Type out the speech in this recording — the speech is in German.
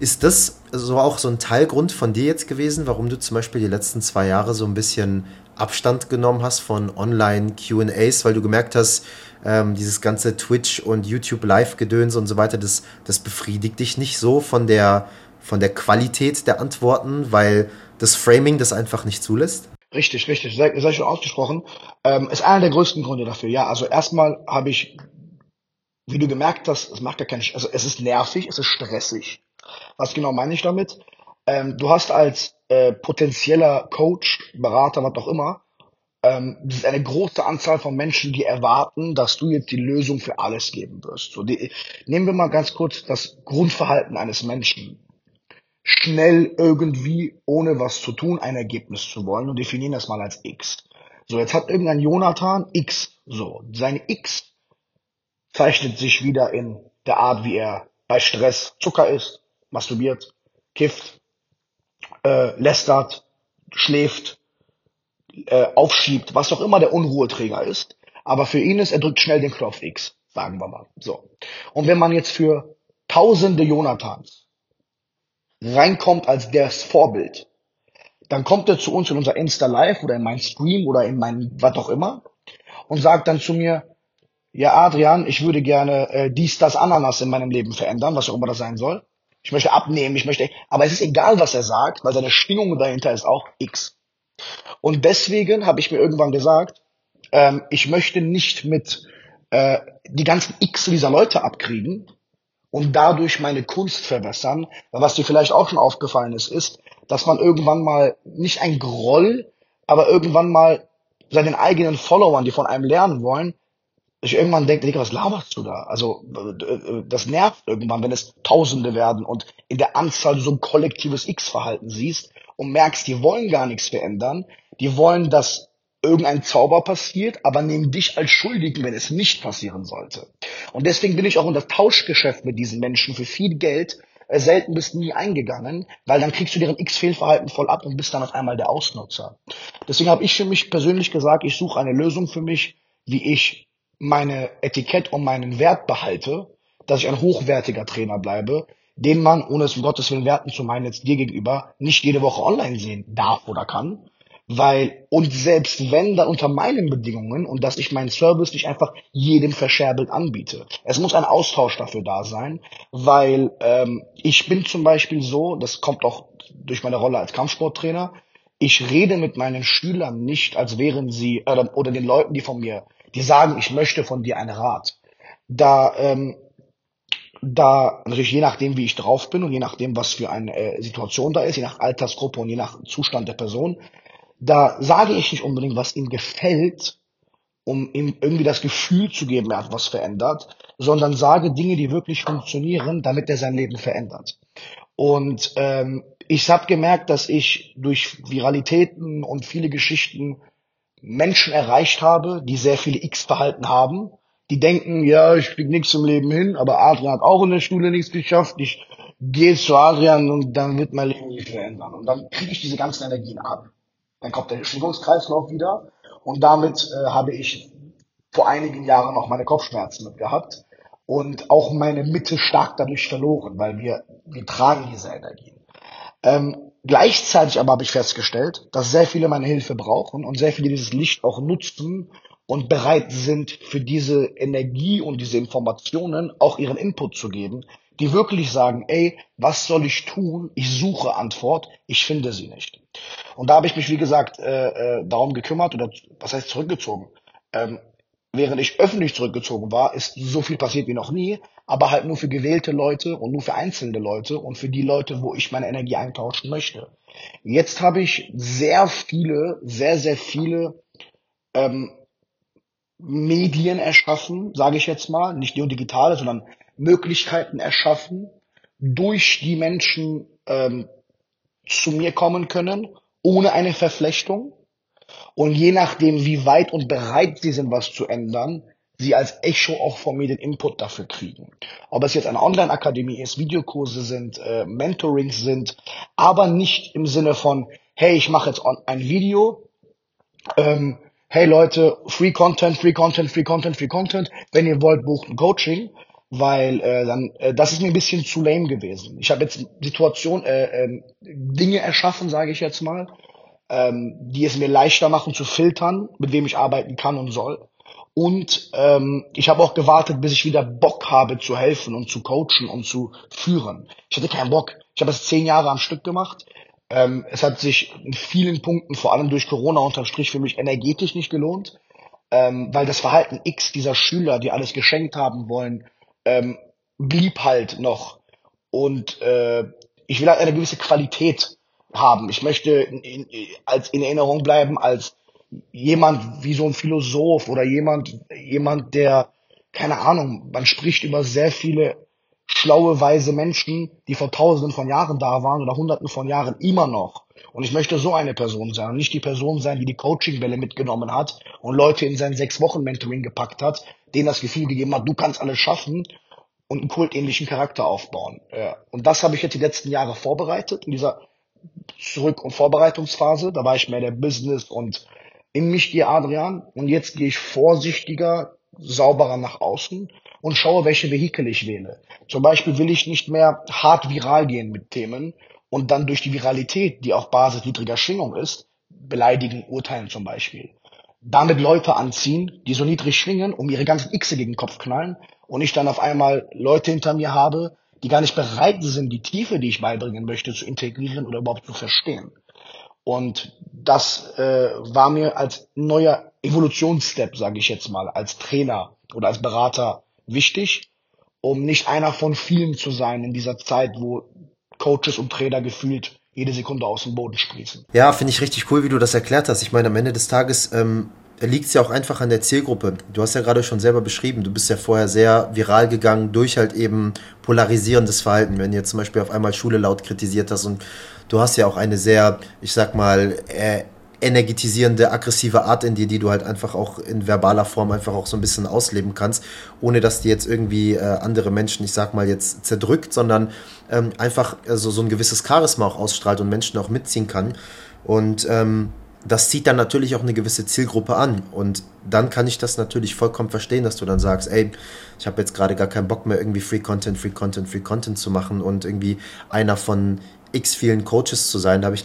Ist das so auch so ein Teilgrund von dir jetzt gewesen, warum du zum Beispiel die letzten zwei Jahre so ein bisschen Abstand genommen hast von Online-QAs, weil du gemerkt hast, ähm, dieses ganze Twitch und YouTube Live-Gedöns und so weiter, das, das befriedigt dich nicht so von der, von der Qualität der Antworten, weil das Framing das einfach nicht zulässt? Richtig, richtig, sehr, sehr schön ausgesprochen. Ähm, ist einer der größten Gründe dafür. Ja, also erstmal habe ich, wie du gemerkt hast, es macht ja keinen, also es ist nervig, es ist stressig. Was genau meine ich damit? Ähm, du hast als äh, potenzieller Coach, Berater, was auch immer, ähm, ist eine große Anzahl von Menschen, die erwarten, dass du jetzt die Lösung für alles geben wirst. So, die, nehmen wir mal ganz kurz das Grundverhalten eines Menschen. Schnell irgendwie, ohne was zu tun, ein Ergebnis zu wollen und definieren das mal als X. So, jetzt hat irgendein Jonathan X. So, seine X zeichnet sich wieder in der Art, wie er bei Stress Zucker isst, masturbiert, kifft, äh, lästert, schläft, äh, aufschiebt, was auch immer der Unruheträger ist. Aber für ihn ist, er drückt schnell den Knopf X, sagen wir mal. So. Und wenn man jetzt für tausende Jonathans reinkommt als das Vorbild, dann kommt er zu uns in unser Insta Live oder in mein Stream oder in mein was auch immer und sagt dann zu mir, ja Adrian, ich würde gerne äh, dies, das, Ananas in meinem Leben verändern, was auch immer das sein soll. Ich möchte abnehmen, ich möchte, aber es ist egal, was er sagt, weil seine Schwingung dahinter ist auch X. Und deswegen habe ich mir irgendwann gesagt, ähm, ich möchte nicht mit äh, die ganzen X dieser Leute abkriegen und dadurch meine Kunst verbessern. Was dir vielleicht auch schon aufgefallen ist, ist, dass man irgendwann mal nicht ein Groll, aber irgendwann mal seinen eigenen Followern, die von einem lernen wollen, ich irgendwann denke, Digga, was laberst du da? Also äh, äh, das nervt irgendwann, wenn es Tausende werden und in der Anzahl so ein kollektives X-Verhalten siehst und merkst, die wollen gar nichts verändern, die wollen, dass irgendein Zauber passiert, aber nehmen dich als Schuldigen, wenn es nicht passieren sollte. Und deswegen bin ich auch in das Tauschgeschäft mit diesen Menschen für viel Geld äh, selten bis nie eingegangen, weil dann kriegst du deren X-Fehlverhalten voll ab und bist dann auf einmal der Ausnutzer. Deswegen habe ich für mich persönlich gesagt, ich suche eine Lösung für mich, wie ich meine Etikett und meinen Wert behalte, dass ich ein hochwertiger Trainer bleibe, den man, ohne es um Gottes Willen werten zu meinen, jetzt dir gegenüber, nicht jede Woche online sehen darf oder kann. Weil, und selbst wenn dann unter meinen Bedingungen und dass ich meinen Service nicht einfach jedem verscherbelt anbiete. Es muss ein Austausch dafür da sein, weil ähm, ich bin zum Beispiel so, das kommt auch durch meine Rolle als Kampfsporttrainer, ich rede mit meinen Schülern nicht, als wären sie, äh, oder den Leuten, die von mir die sagen, ich möchte von dir einen Rat. Da, ähm, da natürlich je nachdem, wie ich drauf bin und je nachdem, was für eine äh, Situation da ist, je nach Altersgruppe und je nach Zustand der Person, da sage ich nicht unbedingt, was ihm gefällt, um ihm irgendwie das Gefühl zu geben, er hat was verändert, sondern sage Dinge, die wirklich funktionieren, damit er sein Leben verändert. Und ähm, ich habe gemerkt, dass ich durch Viralitäten und viele Geschichten Menschen erreicht habe, die sehr viele X-Verhalten haben, die denken, ja, ich krieg nichts im Leben hin, aber Adrian hat auch in der Schule nichts geschafft, ich gehe zu Adrian und dann wird mein Leben sich verändern. Und dann kriege ich diese ganzen Energien ab. Dann kommt der Schwingungskreislauf wieder und damit äh, habe ich vor einigen Jahren auch meine Kopfschmerzen mit gehabt und auch meine Mitte stark dadurch verloren, weil wir, wir tragen diese Energien. Ähm, Gleichzeitig aber habe ich festgestellt, dass sehr viele meine Hilfe brauchen und sehr viele dieses Licht auch nutzen und bereit sind, für diese Energie und diese Informationen auch ihren Input zu geben, die wirklich sagen, ey, was soll ich tun? Ich suche Antwort, ich finde sie nicht. Und da habe ich mich, wie gesagt, äh, äh, darum gekümmert oder was heißt zurückgezogen. Ähm, während ich öffentlich zurückgezogen war, ist so viel passiert wie noch nie, aber halt nur für gewählte Leute und nur für einzelne Leute und für die Leute, wo ich meine Energie eintauschen möchte. Jetzt habe ich sehr viele, sehr, sehr viele ähm, Medien erschaffen, sage ich jetzt mal, nicht nur digitale, sondern Möglichkeiten erschaffen, durch die Menschen ähm, zu mir kommen können, ohne eine Verflechtung. Und je nachdem, wie weit und bereit sie sind, was zu ändern, sie als Echo auch von mir den Input dafür kriegen. Ob es jetzt eine Online-Akademie ist, Videokurse sind, äh, Mentorings sind, aber nicht im Sinne von, hey, ich mache jetzt ein Video, ähm, hey Leute, Free Content, Free Content, Free Content, Free Content, wenn ihr wollt, bucht ein Coaching, weil äh, dann äh, das ist mir ein bisschen zu lame gewesen. Ich habe jetzt Situation, äh, äh, Dinge erschaffen, sage ich jetzt mal, ähm, die es mir leichter machen zu filtern, mit wem ich arbeiten kann und soll. Und ähm, ich habe auch gewartet, bis ich wieder Bock habe zu helfen und zu coachen und zu führen. Ich hatte keinen Bock. Ich habe es zehn Jahre am Stück gemacht. Ähm, es hat sich in vielen Punkten, vor allem durch Corona unterm Strich, für mich energetisch nicht gelohnt, ähm, weil das Verhalten X dieser Schüler, die alles geschenkt haben wollen, ähm, blieb halt noch. Und äh, ich will halt eine gewisse Qualität haben. Ich möchte in, in, als in Erinnerung bleiben als jemand wie so ein Philosoph oder jemand, jemand, der, keine Ahnung, man spricht über sehr viele schlaue, weise Menschen, die vor tausenden von Jahren da waren oder hunderten von Jahren immer noch. Und ich möchte so eine Person sein und nicht die Person sein, die die Coaching-Welle mitgenommen hat und Leute in sein sechs Wochen Mentoring gepackt hat, denen das Gefühl gegeben hat, du kannst alles schaffen und einen kultähnlichen Charakter aufbauen. Und das habe ich jetzt die letzten Jahre vorbereitet, in dieser Zurück- und Vorbereitungsphase. Da war ich mehr der Business und in mich gehe Adrian und jetzt gehe ich vorsichtiger, sauberer nach außen und schaue, welche Vehikel ich wähle. Zum Beispiel will ich nicht mehr hart viral gehen mit Themen und dann durch die Viralität, die auf Basis niedriger Schwingung ist, beleidigen, urteilen zum Beispiel. Damit Leute anziehen, die so niedrig schwingen, um ihre ganzen Xe gegen den Kopf knallen und ich dann auf einmal Leute hinter mir habe, die gar nicht bereit sind, die Tiefe, die ich beibringen möchte, zu integrieren oder überhaupt zu verstehen. Und das äh, war mir als neuer Evolutionsstep, sage ich jetzt mal, als Trainer oder als Berater wichtig, um nicht einer von vielen zu sein in dieser Zeit, wo Coaches und Trainer gefühlt jede Sekunde aus dem Boden sprießen. Ja, finde ich richtig cool, wie du das erklärt hast. Ich meine, am Ende des Tages ähm, liegt es ja auch einfach an der Zielgruppe. Du hast ja gerade schon selber beschrieben, du bist ja vorher sehr viral gegangen durch halt eben polarisierendes Verhalten. Wenn du jetzt zum Beispiel auf einmal Schule laut kritisiert hast und du hast ja auch eine sehr, ich sag mal, äh, energetisierende, aggressive Art in dir, die du halt einfach auch in verbaler Form einfach auch so ein bisschen ausleben kannst, ohne dass die jetzt irgendwie äh, andere Menschen, ich sag mal, jetzt zerdrückt, sondern ähm, einfach also so ein gewisses Charisma auch ausstrahlt und Menschen auch mitziehen kann. Und ähm, das zieht dann natürlich auch eine gewisse Zielgruppe an. Und dann kann ich das natürlich vollkommen verstehen, dass du dann sagst, ey, ich habe jetzt gerade gar keinen Bock mehr, irgendwie Free Content, Free Content, Free Content zu machen und irgendwie einer von x vielen Coaches zu sein. Habe ich